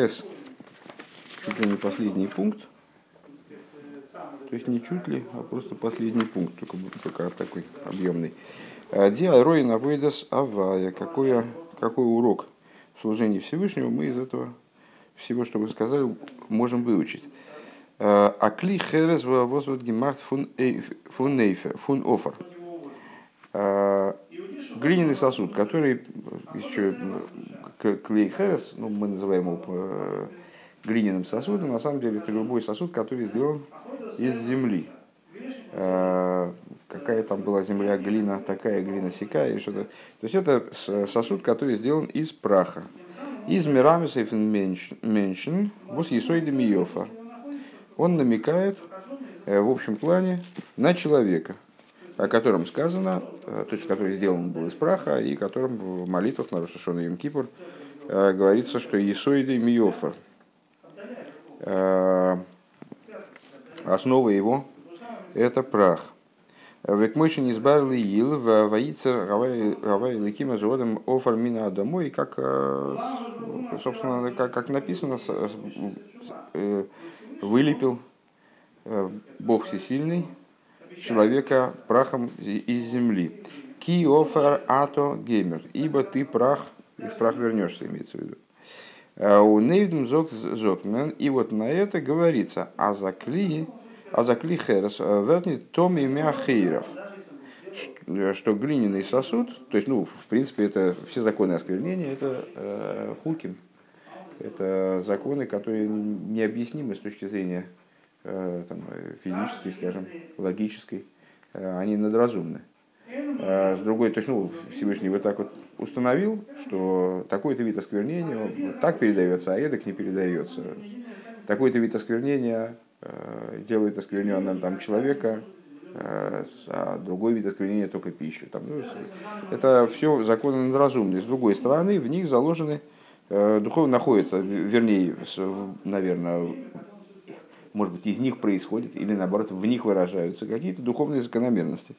Хес, чуть ли не последний пункт, то есть не чуть ли, а просто последний пункт, только, только такой объемный. Диа Рой Авойдас Авая. Какой, какой урок в служении Всевышнего мы из этого всего, что вы сказали, можем выучить. Акли херес возвод гемахт фун офер. Глиняный сосуд, который еще клей херес, ну, мы называем его э, глиняным сосудом, на самом деле это любой сосуд, который сделан из земли. Э, какая там была земля, глина, такая глина, сякая, и что-то. То есть это сосуд, который сделан из праха. Из мирамисов меньшин, бус есойда миофа. Он намекает э, в общем плане на человека, о котором сказано, э, то есть который сделан был из праха, и которым в молитвах на Рошашона Йом Кипур говорится, что есойда миофа. Основа его – это прах. Векмойшин избавил ил, воится гавай лекима заводом офар мина домой, как, э, собственно, как, как написано, э, вылепил э, Бог Всесильный человека прахом из земли. Ки офар ато геймер, ибо ты прах, и в прах вернешься, имеется в виду. У Нейвдем Зокмен, и вот на это говорится, а закли а за клихерс э, верни томи мяхейров, что глиняный сосуд, то есть, ну, в принципе, это все законы осквернения, это э, хуким, это законы, которые необъяснимы с точки зрения э, там, физической, скажем, логической, э, они надразумны. С другой, то есть, ну, Всевышний вот так вот установил, что такой-то вид осквернения так передается, а эдак не передается. Такой-то вид осквернения Э, делает оскверненным там человека, э, а другой вид осквернения только пищу. Там, ну, это все законы надразумные. С другой стороны, в них заложены, э, духовно находятся, вернее, наверное, может быть, из них происходит, или наоборот, в них выражаются какие-то духовные закономерности.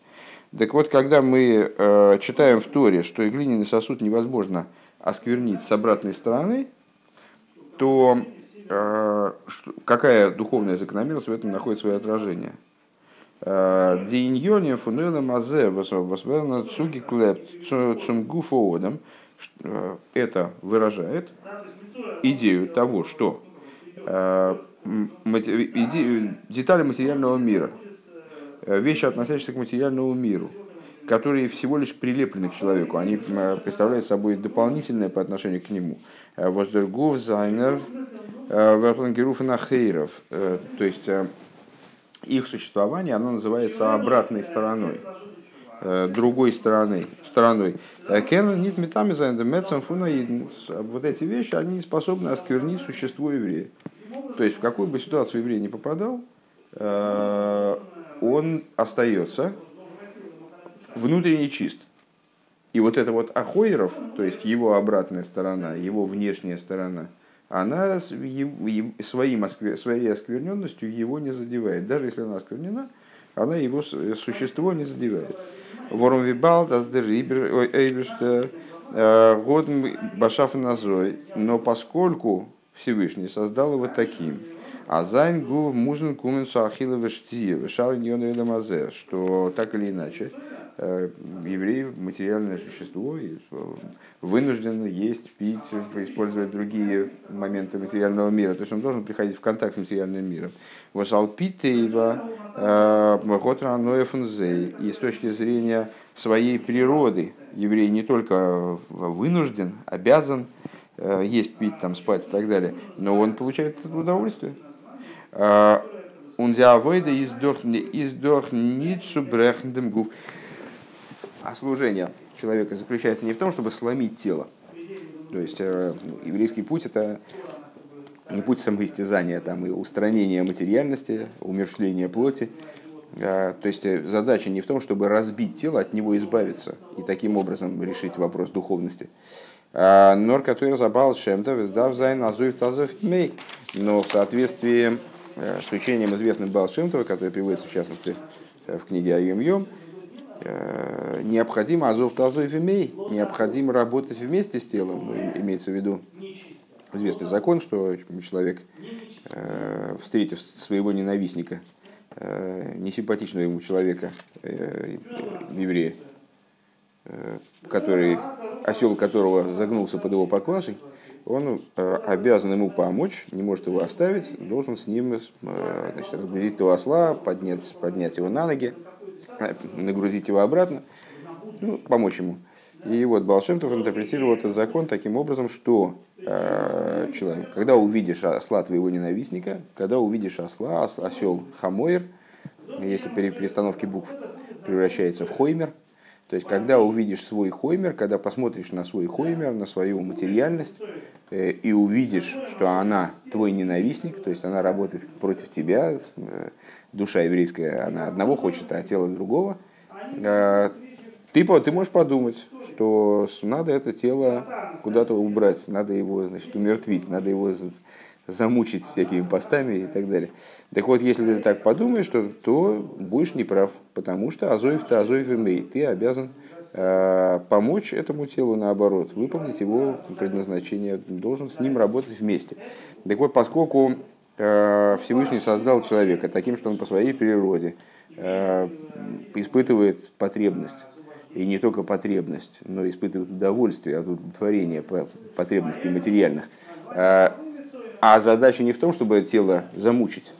Так вот, когда мы э, читаем в Торе, что и глиняный сосуд невозможно осквернить с обратной стороны, то Э, какая духовная закономерность в этом находит свое отражение. Э, Дииньоне фунеле мазе восверна цуги клеп цумгу фоодам. Э, это выражает идею того, что детали материального мира, вещи, относящиеся к материальному миру, которые всего лишь прилеплены к человеку, они представляют собой дополнительное по отношению к нему. Воздергов, зайнер, Вертлангеруфа Хейров. Э, то есть э, их существование, оно называется обратной стороной, э, другой стороной. стороной. Кен нит метами за Вот эти вещи, они способны осквернить существо еврея. То есть в какую бы ситуацию еврей не попадал, он остается внутренне чист. И вот это вот Ахойров, то есть его обратная сторона, его внешняя сторона – она своим, своей оскверненностью его не задевает. Даже если она осквернена, она его существо не задевает. Э. Но поскольку Всевышний создал его таким, אַז זײַן גוף מוז אָנקומען צו אכילה ושתיה, שאר что так или иначе, Э, еврей материальное существо и вынужден есть, пить, использовать другие моменты материального мира. То есть он должен приходить в контакт с материальным миром. Э. И с точки зрения своей природы еврей не только вынужден, обязан э, есть, пить, там, спать и так далее, но он получает удовольствие. Ундиавойда издох ницу брехндем гуф. А служение человека заключается не в том, чтобы сломить тело. То есть э, еврейский путь это не путь самоистязания там, и устранения материальности, умершления плоти. А, то есть э, задача не в том, чтобы разбить тело, от него избавиться и таким образом решить вопрос духовности. А, נאָר כּתורת הבעל שם טוב, עס דאַרף זײַן עזוב תעזוב עמו. Но в соответствии э, с учением известным Баал Шем Това, который приводится в частности в книге Айом Йом, Э, необходимо азов тазов имей, необходимо работать вместе с телом, ну, имеется в виду известный закон, что человек, встретив своего ненавистника, несимпатичного ему человека, еврея, который, осел которого загнулся под его поклажей, он обязан ему помочь, не может его оставить, должен с ним значит, разгрузить его осла, поднять, поднять его на ноги, нагрузить его обратно, ну, помочь ему. И вот Балшемтов интерпретировал этот закон таким образом, что э, человек, когда увидишь осла твоего ненавистника, когда увидишь осла, осел хамойер, если при перестановке букв превращается в хоймер, то есть когда увидишь свой хоймер, когда посмотришь на свой хоймер, на свою материальность, э, и увидишь, что она твой ненавистник, то есть она работает против тебя, э, душа еврейская, она одного хочет, а тело другого, э, ты, ты можешь подумать, что надо это тело куда-то убрать, надо его значит, умертвить, надо его замучить всякими постами и так далее. Так вот, если ты так подумаешь, то, то будешь неправ, потому что азоев-то азоев имей. Ты обязан э, помочь этому телу наоборот, выполнить его предназначение, должен с ним работать вместе. Так вот, поскольку э, Всевышний создал человека таким, что он по своей природе э, испытывает потребность и не только потребность, но испытывают удовольствие от удовлетворения потребностей материальных. А, задача не в том, чтобы тело замучить.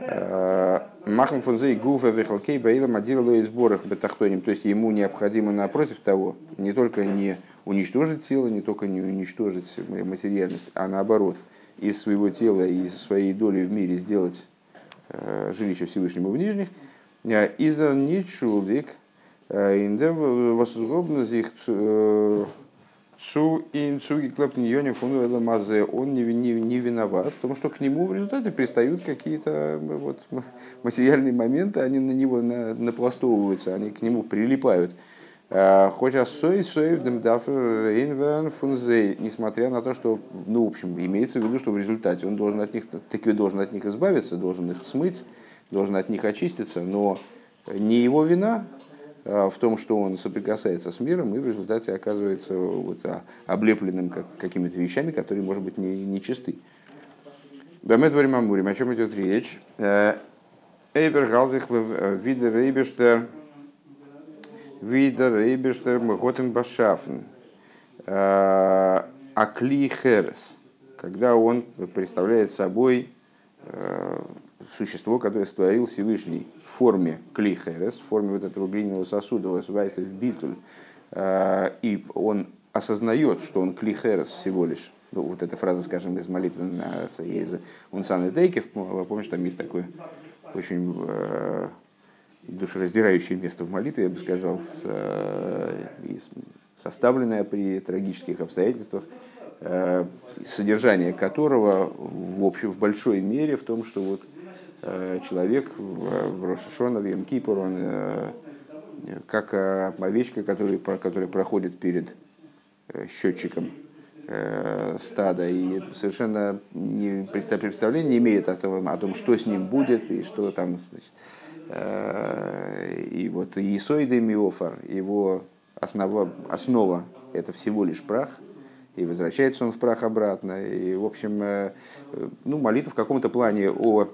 А, Махам фунзей гуфа вехалкей баила мадирла и сборах бетахтоним. То есть ему необходимо напротив того, не только не уничтожить тело, не только не уничтожить материальность, а наоборот, из своего тела и из своей доли в мире сделать а, жилище Всевышнему в нижних. Иза ничулик Индем возгобно зих цу ин цуги клапньоне фуну мазе, он не, не, не виноват, потому что к нему в результате пристают какие-то вот, материальные моменты, они на него на, напластовываются, они к нему прилипают. Хотя сой соевдем дафер инверн фунзей, несмотря на то, что, ну, в общем, имеется в виду, что в результате он должен от них, таки должен от них избавиться, должен их смыть, должен от них очиститься, но не его вина, в том, что он соприкасается с миром и в результате оказывается вот, а, облепленным как, какими-то вещами, которые, может быть, не, не чисты. Да мы говорим о чем идет речь. Э, Эйбер Галзих э, Видер Рейбештер Видер Рейбештер Мготен Башафн Акли Херес, когда он представляет собой существо, которое створил Всевышний в форме клихерес, в форме вот этого глиняного сосуда, битуль, э, и он осознает, что он клихерес всего лишь, ну, вот эта фраза, скажем, из молитвы на, из Унсан Дейкев, помнишь, там есть такое очень э, душераздирающее место в молитве, я бы сказал, с, э, составленное при трагических обстоятельствах, э, содержание которого в, общем, в большой мере в том, что вот человек в Рошашона, в Йом-Кипур, он э, как э, овечка, который, который проходит перед счетчиком стада и совершенно не, представления не имеет о том, о том, что с ним будет и что там. Значит, и вот Исоида Миофар, его основа, основа это всего лишь прах, и возвращается он в прах обратно. И, в общем, ну, молитва в каком-то плане о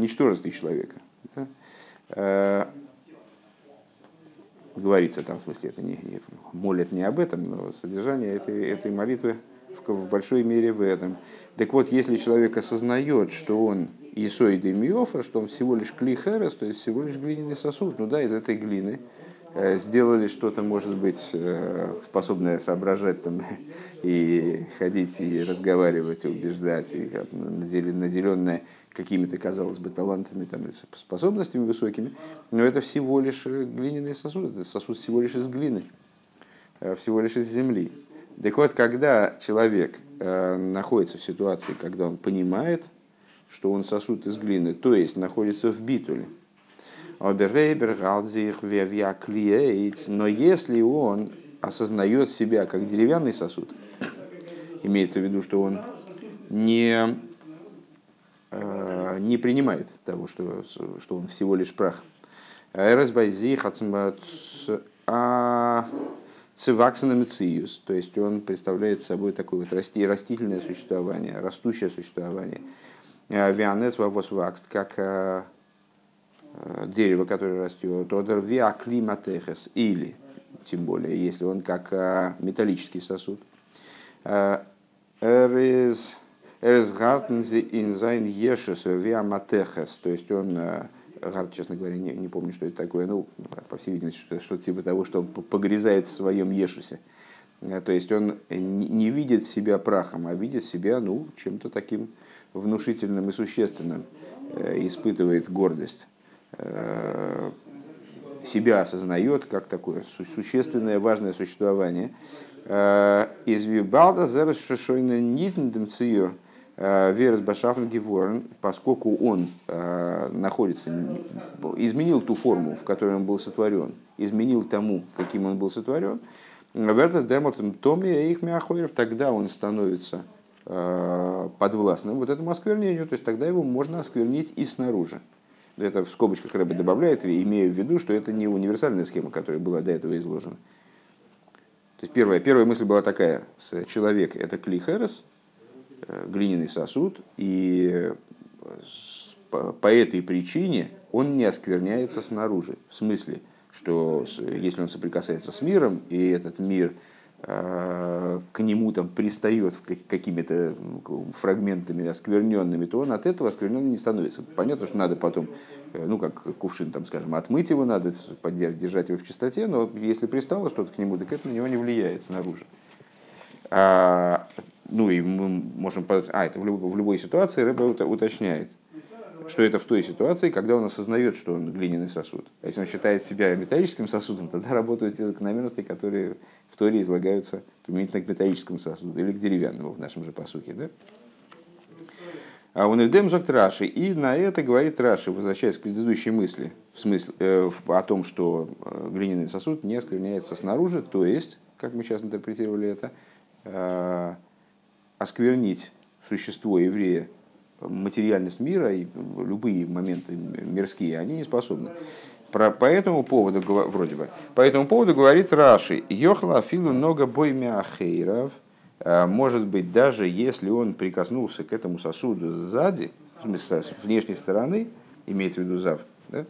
ничтожестве человека. Да? Э, говорится там, в смысле, это не, не, молят не об этом, но содержание этой, этой молитвы в, в большой мере в этом. Так вот, если человек осознает, что он Исоид и Миофа, что он всего лишь клихерес, то есть всего лишь глиняный сосуд, ну да, из этой глины э, сделали что-то, может быть, э, способное соображать там, и ходить, и разговаривать, и убеждать, и наделенное какими-то, казалось бы, талантами, там, способностями высокими, но это всего лишь э, глиняный сосуд, это сосуд всего лишь из глины, э, всего лишь из земли. Так вот, когда человек э, находится в ситуации, когда он понимает, что он сосуд из глины, то есть находится в битуле, но если он осознает себя как деревянный сосуд, имеется в виду, что он не не принимает того, что, что он всего лишь прах. А циваксеном циюс, то есть он представляет собой такое вот расти, растительное существование, растущее существование. Вианес вакст, как дерево, которое растет, одер виаклиматехес, или, тем более, если он как металлический сосуд. Эрис Эрсгартензи инзайн ешус виаматехес, то есть он Гард, честно говоря, не, не помню, что это такое. Ну, по всей видимости, что, что типа того, что он погрязает в своем Ешусе. Э, то есть он не видит себя прахом, а видит себя ну, чем-то таким внушительным и существенным. Э, испытывает гордость. Э, себя осознает как такое существенное, важное существование. Из Вибалда зерс шошойна нитндем цио Э, Верес Башафн Геворн, поскольку он э, находится, изменил ту форму, в которой он был сотворен, изменил тому, каким он был сотворен, Вертер Демотом Томи их Мяхойров, тогда он становится э, подвластным вот этому осквернению, то есть тогда его можно осквернить и снаружи. Это в скобочках Рэбби добавляет, имея в виду, что это не универсальная схема, которая была до этого изложена. То есть первая, первая мысль была такая, человек это клихерес, Э, глиняный сосуд, и по этой причине он не оскверняется снаружи. В смысле, что если он соприкасается с миром, и этот мир э, к нему там пристает какими-то фрагментами оскверненными, то он от этого оскверненным не становится. Понятно, что надо потом, э, ну как кувшин, там, скажем, отмыть его, надо держать его в чистоте, но если пристало что-то к нему, так это на него не влияет снаружи. Ну и мы можем подать, а это в любой, в любой ситуации рыба уточняет, что это в той ситуации, когда он осознает, что он глиняный сосуд. А если он считает себя металлическим сосудом, тогда работают те закономерности, которые в Торе излагаются применительно к металлическому сосуду или к деревянному в нашем же посуке. Да? А он Эвдем зок Раши. И на это говорит Раши, возвращаясь к предыдущей мысли, в смысле, э, о том, что э, глиняный сосуд не оскверняется снаружи, то есть, как мы сейчас интерпретировали это, э, осквернить существо еврея, материальность мира и любые моменты мирские, они не способны. Про, по этому поводу, вроде бы, по этому поводу говорит Раши, Йохла Филу много бой мяхейров, а, может быть, даже если он прикоснулся к этому сосуду сзади, с внешней стороны, имеется в виду зав, да?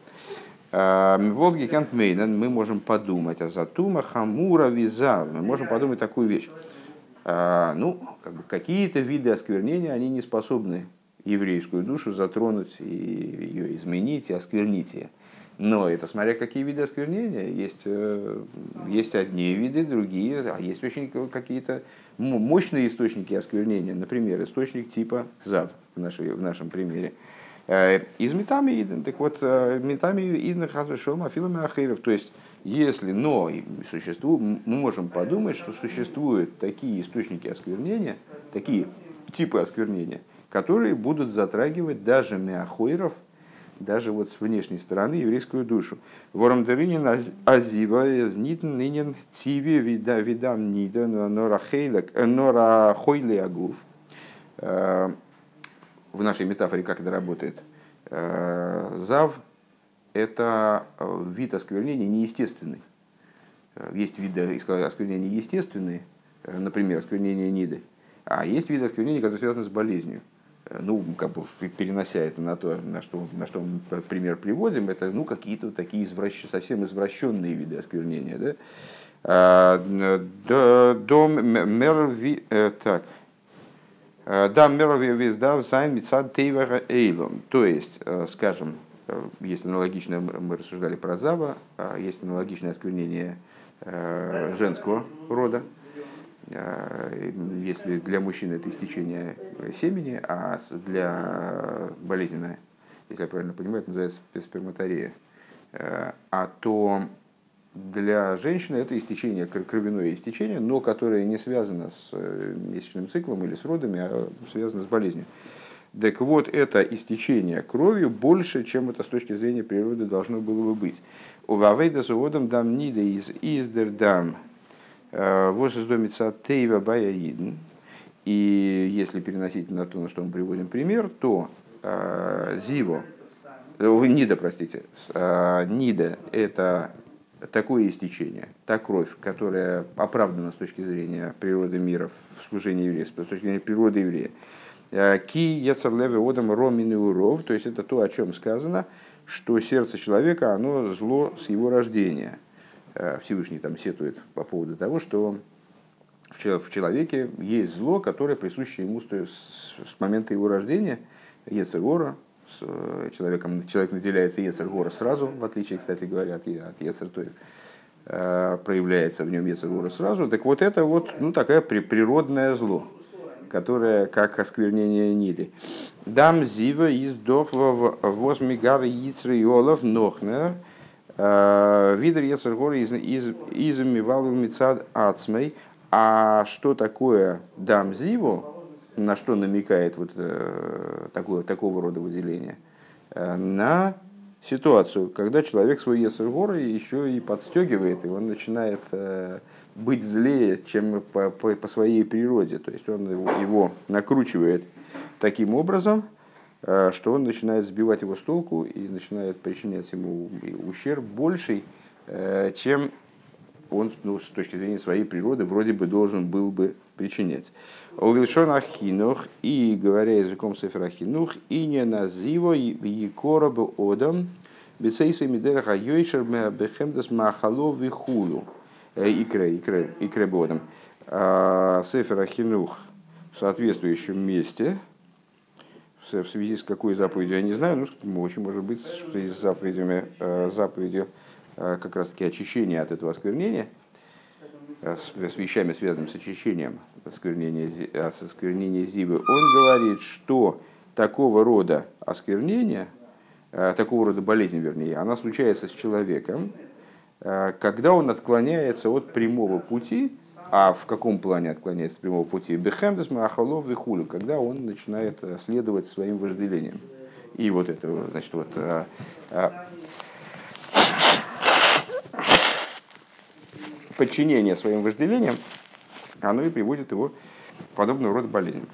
А, Волги Кантмейнен, мы можем подумать, а затума хамура визав, мы можем подумать такую вещь. А, ну, как бы какие-то виды осквернения, они не способны еврейскую душу затронуть и ее изменить и осквернить ее. Но это смотря какие виды осквернения. Есть, э, есть одни виды, другие, а есть очень какие-то мощные источники осквернения. Например, источник типа ЗАВ в, нашей, в нашем примере. Э, из метами иден. Так вот, э, метами иден хазбешом афилами ахиров. То есть, если, но существует, мы можем подумать, что существуют такие источники осквернения, такие типы осквернения, которые будут затрагивать даже миахойров, даже вот с внешней стороны еврейскую душу. Вором дыринин азива нитн нинен тиви вида видам нида норахойли агув. Э, в нашей метафоре как это работает? Э, зав это э, вид осквернения неестественный. Э, есть виды осквернения естественные, э, например, осквернение ниды, а есть виды осквернения, которые связаны с болезнью. Ну, как бы перенося это на то, на что, на что мы пример приводим, это ну, какие-то такие извращ... совсем извращенные виды осквернения. Да? А, дом мерви... Так. Да, мерви виздав сайн мицад тейвера эйлом. То есть, скажем, есть аналогичное, мы рассуждали про Зава, а есть аналогичное осквернение э, женского рода. Э, если для мужчины это истечение семени, а для болезненное, если я правильно понимаю, это называется сперматорея, а то для женщины это истечение, кровяное истечение, но которое не связано с месячным циклом или с родами, а связано с болезнью. Так вот, это истечение кровью больше, чем это с точки зрения природы должно было бы быть. У Вавейда заводом дам нида из издердам э, воссоздомится тейва баяидн. И если переносить на то, на что мы приводим пример, то э, зиво, э, нида, простите, э, нида это такое истечение, та кровь, которая оправдана с точки зрения природы мира в служении еврея, с точки зрения природы еврея. Э, ки яцерлеве одам ромин уров, то есть это то, о чем сказано, что сердце человека, оно зло с его рождения. Э, Всевышний там сетует по поводу того, что в человеке есть зло, которое присуще ему с момента его рождения, Ецегора, с э, человеком, человек наделяется Ецергора сразу, в отличие, кстати говоря, от, от Ецер, то есть, э, проявляется в нем Ецергора сразу. Так вот это вот ну, такое природное зло, которое как осквернение ниды. Дам зива из дохва возмигар Ицры Олов Нохнер, э, видер Ецергора из, из, из Мицад Ацмей. А что такое дам зиву? на что намекает вот э, такое, такого рода выделение? Э, на ситуацию, когда человек свой Ецергора еще и подстегивает, и он начинает быть злее, чем по, по, по своей природе. То есть он его, его накручивает таким образом, что он начинает сбивать его с толку и начинает причинять ему ущерб больший, чем он ну, с точки зрения своей природы вроде бы должен был бы причинять. Увелшон ахинух и, говоря языком Сефера Ахинух, и не називо якора бы одам, бецейса мидераха йойшер бехемдас махало вихулу. Икре, икре, икре бодом. А, Сефер Ахинух в соответствующем месте, в связи с какой заповедью, я не знаю, ну, очень может быть, что с заповедями, а, заповедью а, как раз таки очищения от этого осквернения, с вещами, связанными с очищением, осквернение, осквернение Зивы, он говорит, что такого рода осквернение, э, такого рода болезнь, вернее, она случается с человеком, э, когда он отклоняется от прямого пути, а в каком плане отклоняется от прямого пути? Бехемдес Махалов Вихулю, когда он начинает э, следовать своим вожделениям. И вот это, значит, вот подчинение своим вожделениям, оно и приводит его к подобного рода болезням.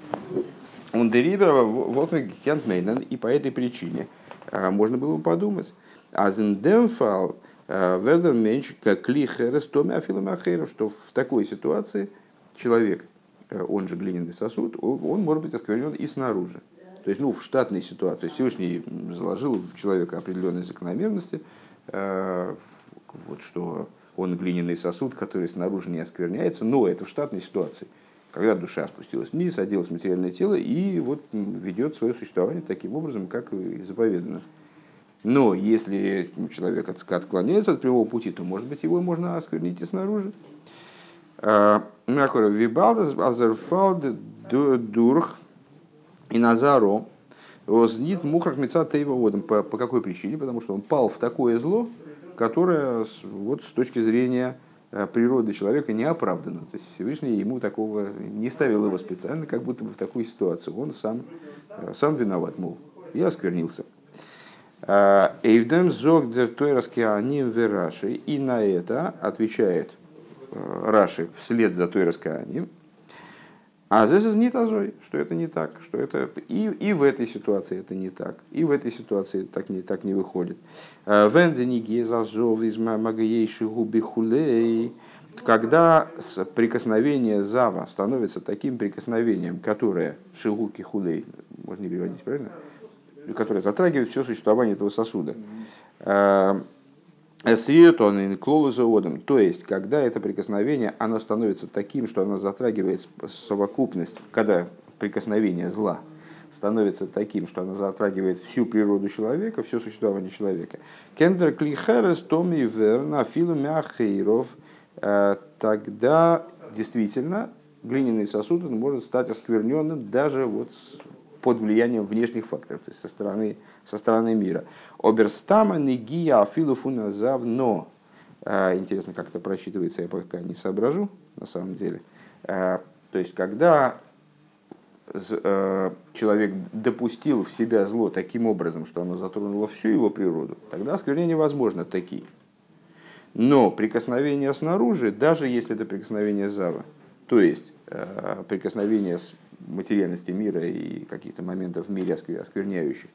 Он дерибера вот Мейнен, и по этой причине а, можно было бы подумать. А зендемфал а, вердер меньш как лихерес томи афиломахеров, что в такой ситуации человек, а, он же глиняный сосуд, он может быть осквернен и снаружи. То есть, ну, в штатной ситуации. То есть Всевышний заложил в человека определенные закономерности, вот что он глиняный сосуд, который снаружи не оскверняется, но это в штатной ситуации, когда душа спустилась вниз, оделась в материальное тело и вот ведет свое существование таким образом, как и заповедано. Но если человек отклоняется от прямого пути, то, может быть, его можно осквернить и снаружи. А, Вибалдас азерфалд дурх и назаро вознит мухрах меца тейва По, по какой причине? Потому что он пал в такое зло, которая вот, с точки зрения э, природы человека не оправдана. То есть Всевышний ему такого не ставил его специально, как будто бы в такую ситуацию. Он сам, э, сам виноват, мол, я осквернился. Э, Эйвдем зог аним вераши. И на это отвечает Раши вслед за Тойраскааним. А здесь не тазой, что это не так, что это и, и в этой ситуации это не так, и в этой ситуации так не, так не выходит. Э, когда прикосновение зава становится таким прикосновением, которое шигуки хулей, можно не переводить правильно, которое затрагивает все существование этого сосуда, э, Эсриетон клолозоодом, то есть, когда это прикосновение, оно становится таким, что оно затрагивает совокупность, когда прикосновение зла становится таким, что оно затрагивает всю природу человека, все существование человека. Кендер клихерес томи верна филу мяхейров, э, тогда действительно глиняный сосуд он может стать оскверненным даже вот под влиянием внешних факторов, то есть со стороны, со стороны мира. Оберстама негия афилуфуна завно. А, интересно, как это просчитывается, я пока не соображу, на самом деле. А, то есть, когда а, человек допустил в себя зло таким образом, что оно затронуло всю его природу, тогда осквернение возможно таки. Но прикосновение снаружи, даже если это прикосновение зава, то есть прикосновение материальности мира и каких-то моментов в мире оскверняющих,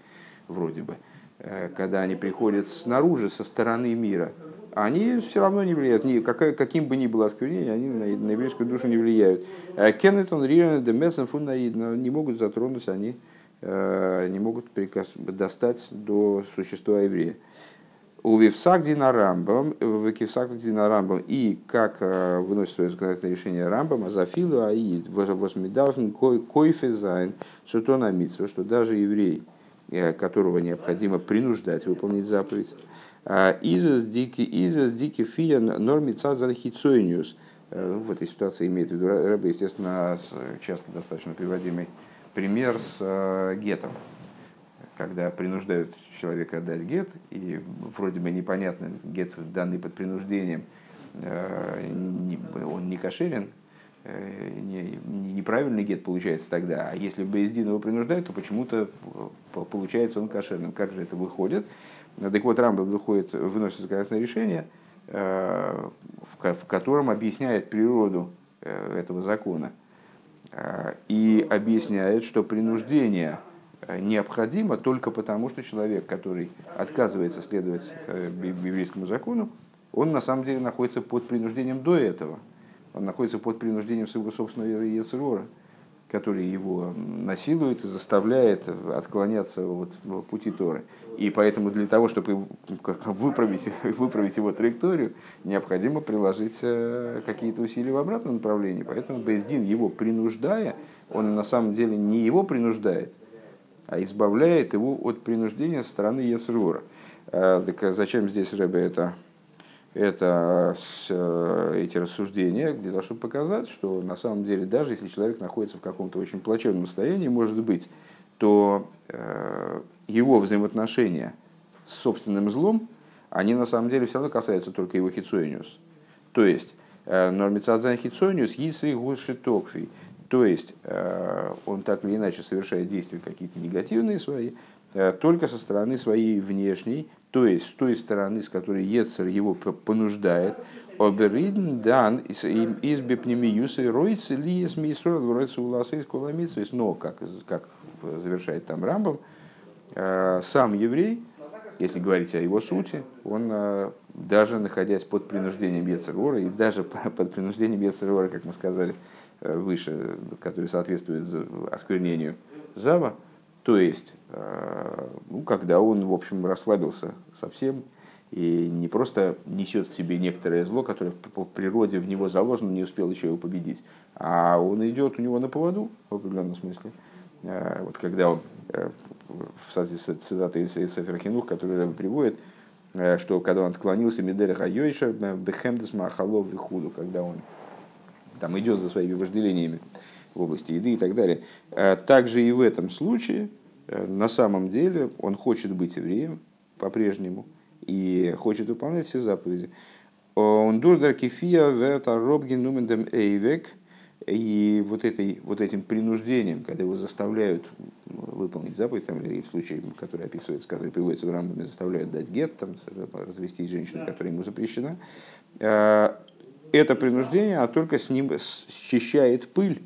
вроде бы, э, когда они приходят снаружи, со стороны мира, они все равно не влияют. Ни, какая, каким бы ни было осквернение, они на, на еврейскую душу не влияют. Кеннетон, Риан, Демесен, Фунаид, не могут затронуть, они не могут прикас, достать до существа еврея. У Вивсагдина Рамбам, в Кивсагдина Рамбам, и как выносит свое законодательное решение Рамбам, Азафилу Аид, Восмидавшн Койфезайн, Сутона Митсва, что даже еврей, которого необходимо принуждать выполнить заповедь, Изас дики, изас дики фия нормица залхицойниус. В этой ситуации имеет в виду Рэбе, естественно, часто достаточно приводимый пример с гетом. Когда принуждают человека отдать гет, и вроде бы непонятно, гет данный под принуждением, он не кошерен, неправильный гет получается тогда. А если Бейздин его принуждает, то почему-то получается он кошерным. Как же это выходит? Так вот, Рамбам выходит, выносит законодательное решение, э, в котором объясняет природу э, этого закона э, и объясняет, что принуждение необходимо только потому, что человек, который отказывается следовать еврейскому закону, он на самом деле находится под принуждением до этого. Он находится под принуждением своего собственного Ецерора который его насилует и заставляет отклоняться от пути Торы. И поэтому для того, чтобы выправить, выправить его траекторию, необходимо приложить э, какие-то усилия в обратном направлении. Поэтому Бездин, его принуждая, он на самом деле не его принуждает, а избавляет его от принуждения со стороны Ецрура. Э, так зачем здесь Рэбе это это э, эти рассуждения для того, чтобы показать, что на самом деле даже если человек находится в каком-то очень плачевном состоянии, может быть, то э, его взаимоотношения с собственным злом, они на самом деле все равно касаются только его хитсониус. То есть, э, нормицадзан хитсониус если гуши токфи. То есть, он так или иначе совершает действия какие-то негативные свои, только со стороны своей внешней, то есть с той стороны, с которой Ецер его понуждает, оберидн дан из бепнемиюса ройцы ли из мисрод вроется уласа из куламитсвис, но, как, как завершает там Рамбом, э, сам еврей, если говорить о его сути, он э, даже находясь под принуждением Ецерора, и даже под принуждением Ецерора, как мы сказали э, выше, который соответствует осквернению Зава, то есть, э, ну, когда он, в общем, расслабился совсем и не просто несет в себе некоторое зло, которое по природе в него заложено, не успел еще его победить, а он идет у него на поводу, в определенном смысле. Э, вот когда он, э, в соответствии с цитатой из Сефер Хинух, который он приводит, что когда он отклонился Меделя Хайойша, Бехемдес Махалов Вихуду, когда он там идет за своими вожделениями, в области еды и так далее. Э, также и в этом случае, э, на самом деле, он хочет быть евреем по-прежнему и хочет выполнять все заповеди. Он дурдер кефия верта робгин нумендем эйвек, и вот, этой, вот этим принуждением, когда его заставляют выполнить заповедь, там, или в случае, который описывается, который приводится в Рамбаме, заставляют дать гет, там, развести женщину, которая ему запрещена, э, это принуждение, а только с ним счищает пыль.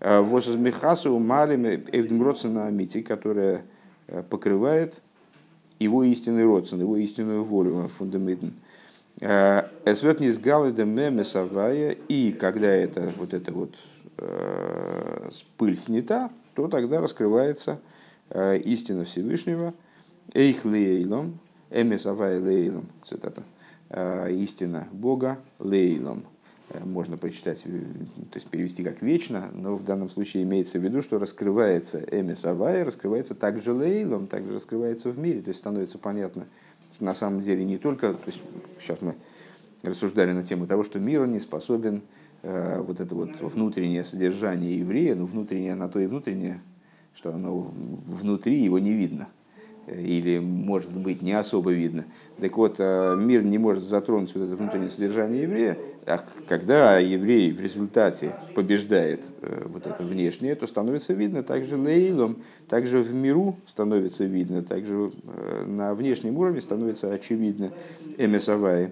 Э, Возмехасу малими эвдемроцена амити, которая э, покрывает его истинный родствен, его истинную волю, э, фундаментн. Эсвет не сгалыда мемесавая, и когда это, вот эта вот пыль снята, то тогда раскрывается истина Всевышнего, эйх лейлом, эмесавая лейлом, цитата, истина Бога лейлом, Э, можно прочитать, э, то есть перевести как вечно, но в данном случае имеется в виду, что раскрывается Эмис Авай, раскрывается также Лейлом, также раскрывается в мире, то есть становится понятно, что на самом деле не только, то есть сейчас мы рассуждали на тему того, что мир он не способен э, вот это вот внутреннее содержание еврея, ну внутреннее на то и внутреннее, что оно внутри его не видно или, может быть, не особо видно. Так вот, э, мир не может затронуть вот это внутреннее содержание еврея, а когда еврей в результате побеждает э, вот это внешнее, то становится видно также лейлом, также в миру становится видно, также э, на внешнем уровне становится очевидно эмесавай.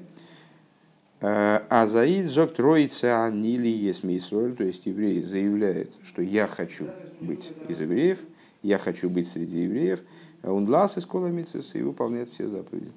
А заид зок троица нили есмейсоль, то есть еврей заявляет, что я хочу быть из евреев, я хочу быть среди евреев – он лас из кола и выполняет все заповеди.